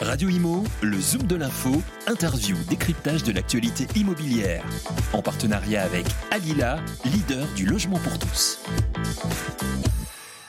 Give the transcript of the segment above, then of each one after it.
Radio Imo, le Zoom de l'info, interview, décryptage de l'actualité immobilière. En partenariat avec Alila, leader du logement pour tous.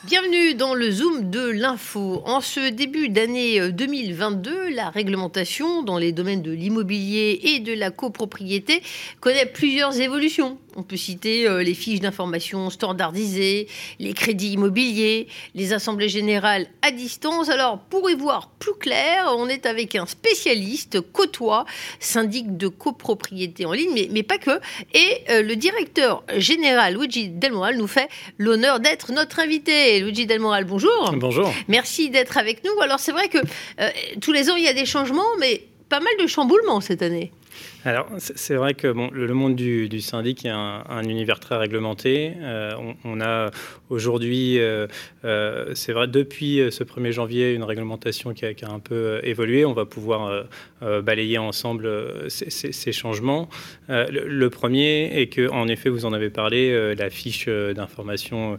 Bienvenue dans le Zoom de l'info. En ce début d'année 2022, euh, la réglementation dans les domaines de l'immobilier et de la copropriété connaît plusieurs évolutions. On peut citer euh, les fiches d'information standardisées, les crédits immobiliers, les assemblées générales à distance. Alors, pour y voir plus clair, on est avec un spécialiste, Côtois, syndic de copropriété en ligne, mais, pas que. Et euh, le directeur général, Luigi Delmoral, nous fait l'honneur d'être notre invité. Luigi Delmoral, bonjour. Bonjour. Merci d'être avec nous. Alors, c'est vrai que euh, tous les ans, il y a des changements, mais pas mal de chamboulements cette année. Alors, c'est vrai que le monde du, syndic est un, univers très réglementé. Euh, on, a aujourd'hui, euh, euh, c'est vrai, depuis ce 1er janvier, une réglementation qui a, un peu évolué. On va pouvoir balayer ensemble ces, changements. Le, premier est que, en effet, vous en avez parlé, la fiche d'information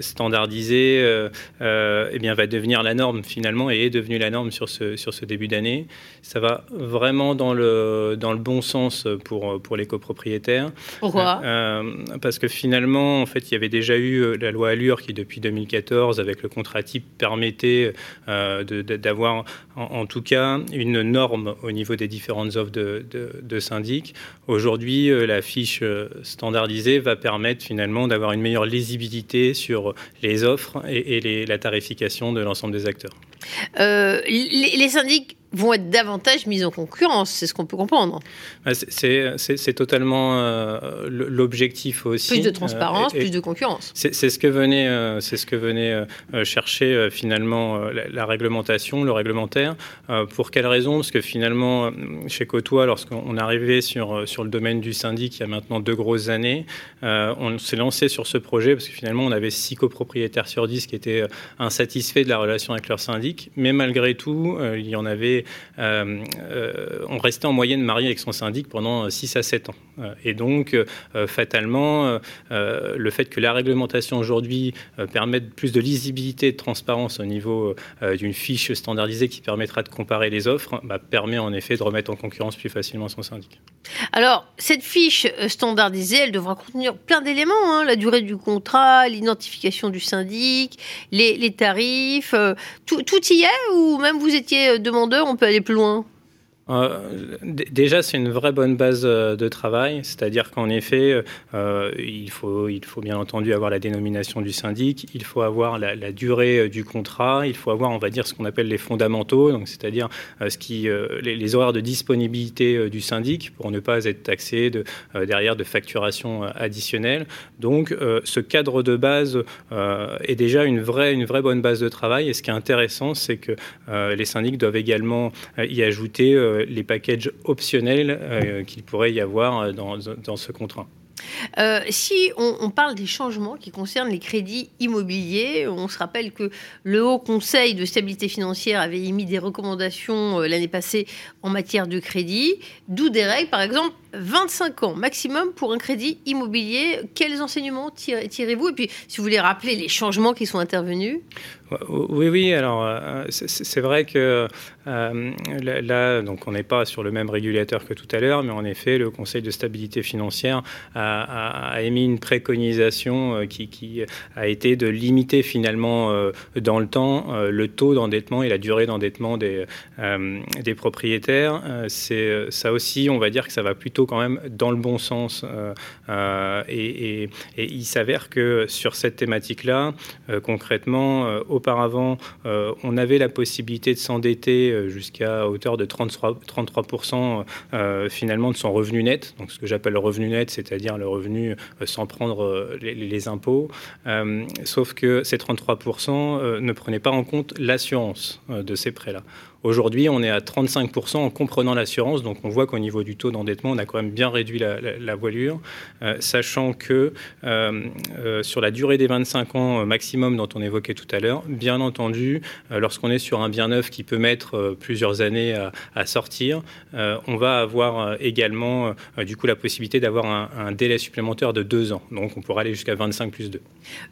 standardisée eh bien, va devenir la norme finalement et est devenue la norme sur ce, sur ce début d'année. Ça va vraiment dans le, dans le bon sens pour, pour les copropriétaires. Pourquoi? Euh, Parce que finalement, en fait, il y avait déjà eu euh, la loi Allure qui, depuis 2014, avec le contrat type, permettait euh, d'avoir, en, tout cas, une norme au niveau des différentes offres de, de, syndic. Aujourd'hui, la fiche standardisée va permettre finalement d'avoir une meilleure lisibilité sur les offres et, et la tarification de l'ensemble des acteurs. les, les syndics vont être davantage mis en concurrence, c'est ce qu'on peut comprendre. C'est totalement euh, l'objectif aussi. Plus de transparence, euh, plus de concurrence. C'est ce que venait, euh, c'est ce que venait chercher finalement la, réglementation, le réglementaire. pour quelle raison? Parce que finalement, chez Cotois, lorsqu'on arrivé sur, sur le domaine du syndic il y a maintenant deux grosses années, on s'est lancé sur ce projet parce que finalement, on avait six copropriétaires sur dix qui étaient insatisfaits de la relation avec leur syndic. Mais malgré tout, il y en avait euh, euh, on restait en moyenne marié avec son syndic pendant 6 à 7 ans. Euh, et donc, fatalement, le fait que la réglementation aujourd'hui permette plus de lisibilité et de transparence au niveau d'une fiche standardisée qui permettra de comparer les offres, bah, permet en effet de remettre en concurrence plus facilement son syndic. Alors, cette fiche standardisée, elle devra contenir plein d'éléments, hein. la durée du contrat, l'identification du syndic, les, tarifs, tout, y est ou même vous étiez demandeur, on peut aller plus loin euh, déjà, c'est une vraie bonne base euh, de travail, c'est-à-dire qu'en effet, euh, il, faut, il faut bien entendu avoir la dénomination du syndic, il faut avoir la, durée du contrat, il faut avoir, on va dire, ce qu'on appelle les fondamentaux, c'est-à-dire ce qui, les, horaires de disponibilité du syndic pour ne pas être taxé de, derrière de facturation additionnelle. Donc, ce cadre de base est déjà une vraie, une vraie bonne base de travail. Et ce qui est intéressant, c'est que les syndics doivent également y ajouter les packages optionnels euh, qu'il pourrait y avoir euh, dans, dans ce contrat. Euh, si on, parle des changements qui concernent les crédits immobiliers, on se rappelle que le Haut Conseil de stabilité financière avait émis des recommandations l'année passée en matière de crédit, d'où des règles, par exemple, 25 ans maximum pour un crédit immobilier. Quels enseignements tirez-vous? Et puis, si vous voulez rappeler les changements qui sont intervenus? Oui, oui. Alors, euh, c'est vrai que euh, là, donc, on n'est pas sur le même régulateur que tout à l'heure, mais en effet, le Conseil de stabilité financière a, émis une préconisation euh, qui, a été de limiter finalement dans le temps le taux d'endettement et la durée d'endettement des, des propriétaires. C'est ça aussi, on va dire que ça va plutôt quand même dans le bon sens. et, il s'avère que sur cette thématique-là, concrètement, auparavant, euh, on avait la possibilité de s'endetter euh, jusqu'à hauteur de 33%, 33% euh, finalement de son revenu net, donc ce que j'appelle le revenu net, c'est-à-dire le revenu sans prendre les, impôts. sauf que ces 33% ne prenaient pas en compte l'assurance de ces prêts-là. Aujourd'hui, on est à 35% en comprenant l'assurance, donc on voit qu'au niveau du taux d'endettement, on a quand même bien réduit la, voilure, sachant que sur la durée des 25 ans maximum dont on évoquait tout à l'heure, bien entendu, lorsqu'on est sur un bien neuf qui peut mettre plusieurs années à, sortir, on va avoir également du coup la possibilité d'avoir un, délai supplémentaire de deux ans. Donc on pourra aller jusqu'à 25 plus 2.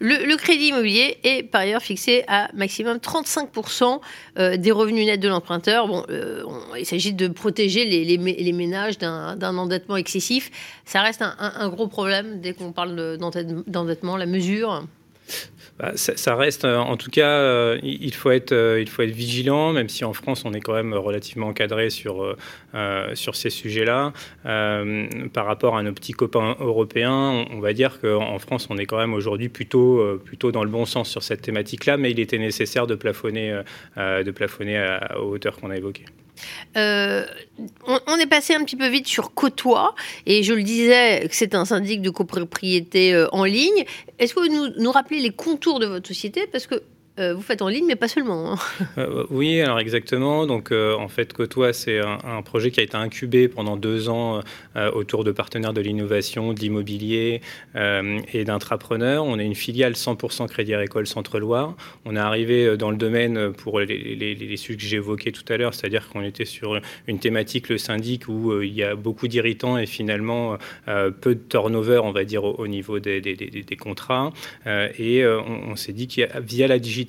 Le, crédit immobilier est par ailleurs fixé à maximum 35% euh, des revenus nets de l'emprunteur. Bon, euh, il s'agit de protéger les, ménages d'un endettement excessif. Ça reste un gros problème dès qu'on parle d'endettement, la mesure. Bah, ça, reste, euh, en tout cas, euh, il, faut être, euh, il faut être vigilant, même si en France, on est quand même relativement encadré sur, sur ces sujets-là. par rapport à nos petits copains européens, on, va dire qu'en France, on est quand même aujourd'hui plutôt, plutôt dans le bon sens sur cette thématique-là, mais il était nécessaire de plafonner, de plafonner à, aux hauteurs qu'on a évoquées. Euh, on, est passé un petit peu vite sur Côtois, et je le disais c'est un syndic de copropriété euh, en ligne. Est-ce que vous nous, nous rappelez les contours de votre société? Parce que vous faites en ligne, mais pas seulement. Hein. Euh, oui, alors exactement. Donc, euh, en fait, Côtois, c'est un, projet qui a été incubé pendant deux ans autour de partenaires de l'innovation, de l'immobilier et d'intrapreneurs. On est une filiale 100% Crédit Agricole Centre-Loire. On est arrivé dans le domaine pour les, sujets que j'ai évoqués tout à l'heure, c'est-à-dire qu'on était sur une thématique, le syndic, où il y a beaucoup d'irritants et finalement peu de turnover, on va dire, au, niveau des, contrats. et on, on s'est dit qu'il via la digitalisation,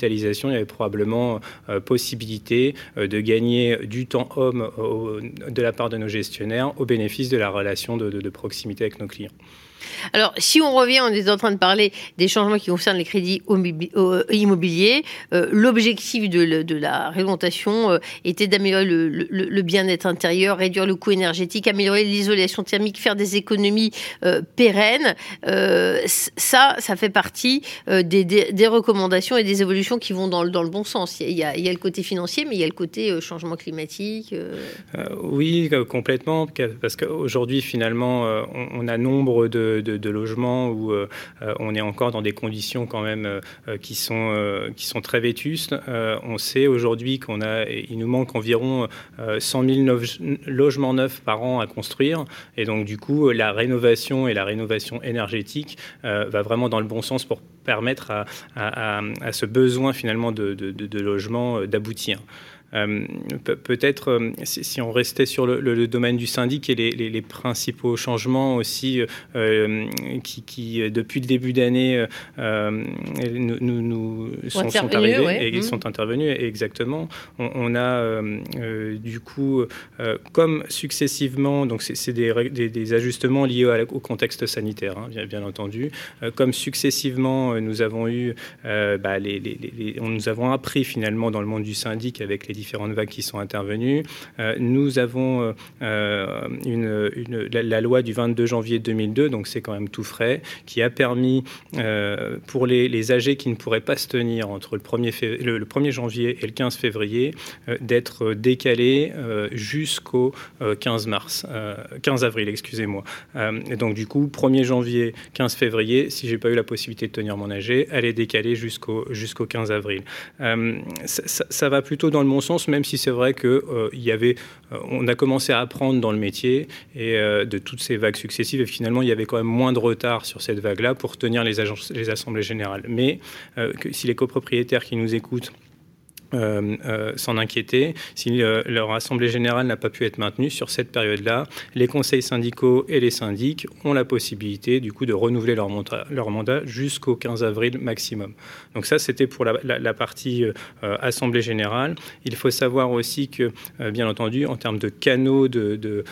il y avait probablement euh, possibilité euh, de gagner du temps homme de la part de nos gestionnaires au bénéfice de la relation de proximité avec nos clients. Alors, si on revient, on est en train de parler des changements qui concernent les crédits euh, immobiliers. Euh, l'objectif de, la réglementation euh, était d'améliorer le, bien-être intérieur, réduire le coût énergétique, améliorer l'isolation thermique, faire des économies pérennes. ça, ça fait partie des, recommandations et des évolutions qui vont dans le, bon sens. Il y, a, le côté financier, mais il y a le côté changement climatique. oui, complètement, parce qu'aujourd'hui, finalement, on a nombre de de, logements où euh, on est encore dans des conditions quand même euh, qui, sont, euh, qui sont très vétustes. on sait aujourd'hui qu'on a, il nous manque environ 100 000 logements neufs par an à construire. Et donc, du coup, la rénovation et la rénovation énergétique va vraiment dans le bon sens pour permettre à, ce besoin finalement de, de, de d'aboutir. Euh, peut-être, euh, si, on restait sur le, domaine du syndic et les, principaux changements aussi euh, qui, depuis le début d'année, nous, nous, sont, arrivés et mmh. sont intervenus, exactement. On, a du coup, comme successivement, donc c'est des, des, ajustements liés au contexte sanitaire, hein, bien, entendu, comme successivement nous avons eu, bah, les, nous avons appris finalement dans le monde du syndic avec les différentes vagues qui sont intervenues. Euh, nous avons euh, euh, la, loi du 22 janvier 2002, donc c'est quand même tout frais, qui a permis pour les, âgés qui ne pourraient pas se tenir entre le 1er, le, 1er janvier et le 15 février d'être décalés jusqu'au 15 mars, 15 avril, excusez-moi. donc du coup, 1er janvier, 15 février, si j'ai pas eu la possibilité de tenir mon âgé, elle est décalée jusqu'au jusqu'au 15 avril. Ça, ça, va plutôt dans le bon sens, même si c'est vrai que euh, il y avait, euh, on a commencé à apprendre dans le métier et euh, de toutes ces vagues successives, et finalement il y avait quand même moins de retard sur cette vague-là pour tenir les, les assemblées générales. Mais si les copropriétaires qui nous écoutent s'en inquiéter. Si euh, leur assemblée générale n'a pas pu être maintenue sur cette période-là, les conseils syndicaux et les syndics ont la possibilité du coup de renouveler leur, mandat, jusqu'au 15 avril maximum. Donc ça, c'était pour la, partie assemblée générale. Il faut savoir aussi que, bien entendu, en termes de canaux de,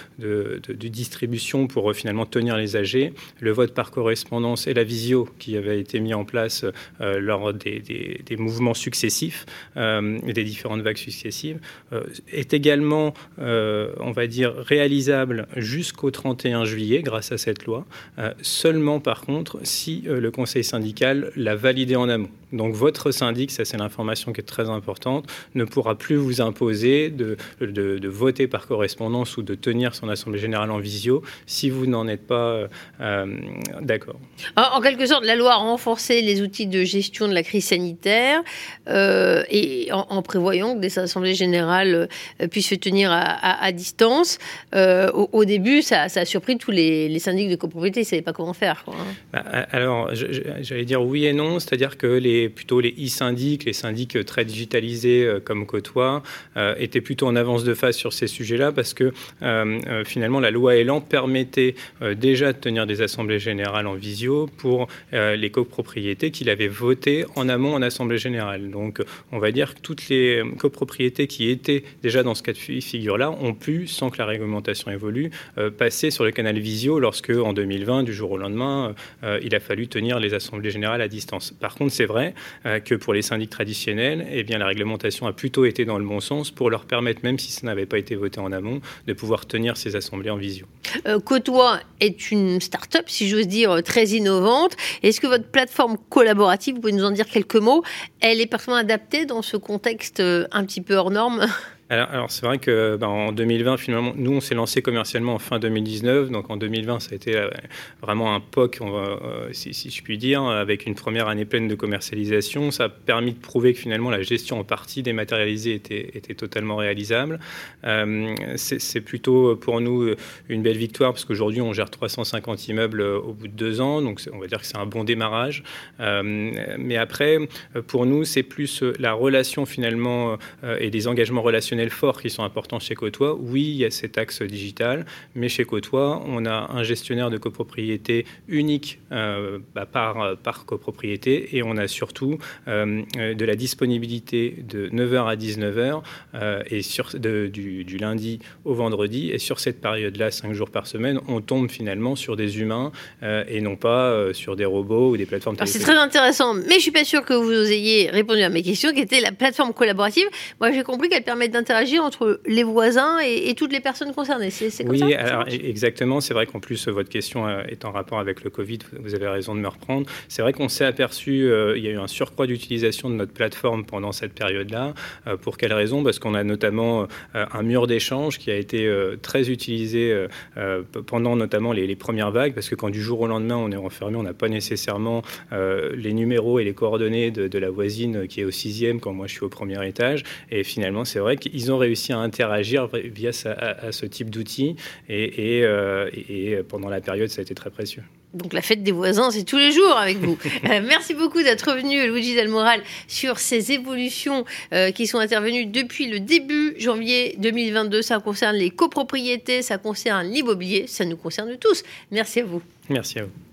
distribution pour finalement tenir les âgés, le vote par correspondance et la visio qui avait été mis en place lors des, mouvements successifs des différentes vagues successives, euh, est également, euh, on va dire, réalisable jusqu'au 31 juillet grâce à cette loi, euh, seulement par contre si le Conseil syndical l'a validé en amont. Donc votre syndic, ça c'est l'information qui est très importante, ne pourra plus vous imposer de, de, voter par correspondance ou de tenir son assemblée générale en visio si vous n'en êtes pas d'accord. En quelque sorte, la loi a renforcé les outils de gestion de la crise sanitaire et en, prévoyant que des assemblées générales puissent se tenir à, distance. Au, début, ça, a surpris tous les, syndics de copropriété, ils ne savaient pas comment faire. Hein. Bah, alors, j'allais dire oui et non, c'est-à-dire que les, plutôt les e-syndics, les syndics très digitalisés comme Côtois, étaient plutôt en avance de phase sur ces sujets-là parce que finalement, la loi Elan permettait déjà de tenir des assemblées générales en visio pour les copropriétés qu'il avait votées en amont en assemblée générale. Donc, on va dire toutes les copropriétés qui étaient déjà dans ce cas de figure-là ont pu, sans que la réglementation évolue, euh, passer sur le canal visio lorsque, en 2020, du jour au lendemain, euh, il a fallu tenir les assemblées générales à distance. Par contre, c'est vrai euh, que pour les syndics traditionnels, eh bien, la réglementation a plutôt été dans le bon sens pour leur permettre, même si ça n'avait pas été voté en amont, de pouvoir tenir ces assemblées en visio. Côtois est une start-up, si j'ose dire, très innovante. Est-ce que votre plateforme collaborative, vous pouvez nous en dire quelques mots, elle est parfaitement adaptée dans ce contexte un petit peu hors norme alors, c'est vrai que ben, en 2020, finalement, nous, on s'est lancé commercialement en fin 2019. Donc en 2020, ça a été euh, vraiment un POC, euh, si, je puis dire, avec une première année pleine de commercialisation. Ça a permis de prouver que finalement la gestion en partie dématérialisée était, totalement réalisable. Euh, c'est plutôt pour nous une belle victoire parce qu'aujourd'hui, on gère 350 immeubles au bout de deux ans. Donc on va dire que c'est un bon démarrage. mais après, pour nous, c'est plus la relation finalement et des engagements relationnels forts qui sont importants chez Côtois. Oui, il y a cet axe digital, mais chez Côtois, on a un gestionnaire de copropriété unique euh, bah, par, par copropriété et on a surtout euh, de la disponibilité de 9h à 19h euh, et sur, du, lundi au vendredi. Et sur cette période-là, 5 jours par semaine, on tombe finalement sur des humains et non pas sur des robots ou des plateformes C'est très intéressant, mais je suis pas sûr que vous ayez répondu à mes questions, qui était la plateforme collaborative. Moi, j'ai compris qu'elle permet d'interagir interagir entre les voisins et, toutes les personnes concernées. C'est oui, ça alors, exactement. C'est vrai qu'en plus, votre question euh, est en rapport avec le Covid. Vous avez raison de me reprendre. C'est vrai qu'on s'est aperçu, euh, il y a eu un surcroît d'utilisation de notre plateforme pendant cette période-là. Euh, pour quelle raison? Parce qu'on a notamment un mur d'échange qui a été très utilisé pendant notamment les, premières vagues, parce que quand du jour au lendemain on est enfermé, on n'a pas nécessairement les numéros et les coordonnées de, de, la voisine qui est au sixième quand moi je suis au premier étage. Et finalement, c'est vrai qu'ils ils ont réussi à interagir via à, ce type d'outils euh, et, pendant la période, ça a été très précieux. Donc la fête des voisins, c'est tous les jours avec vous. Euh, merci beaucoup d'être venu, Luigi Del Moral, sur ces évolutions euh, qui sont intervenues depuis le début janvier 2022. Ça concerne les copropriétés, ça concerne l'immobilier, ça nous concerne tous. Merci à vous. Merci à vous.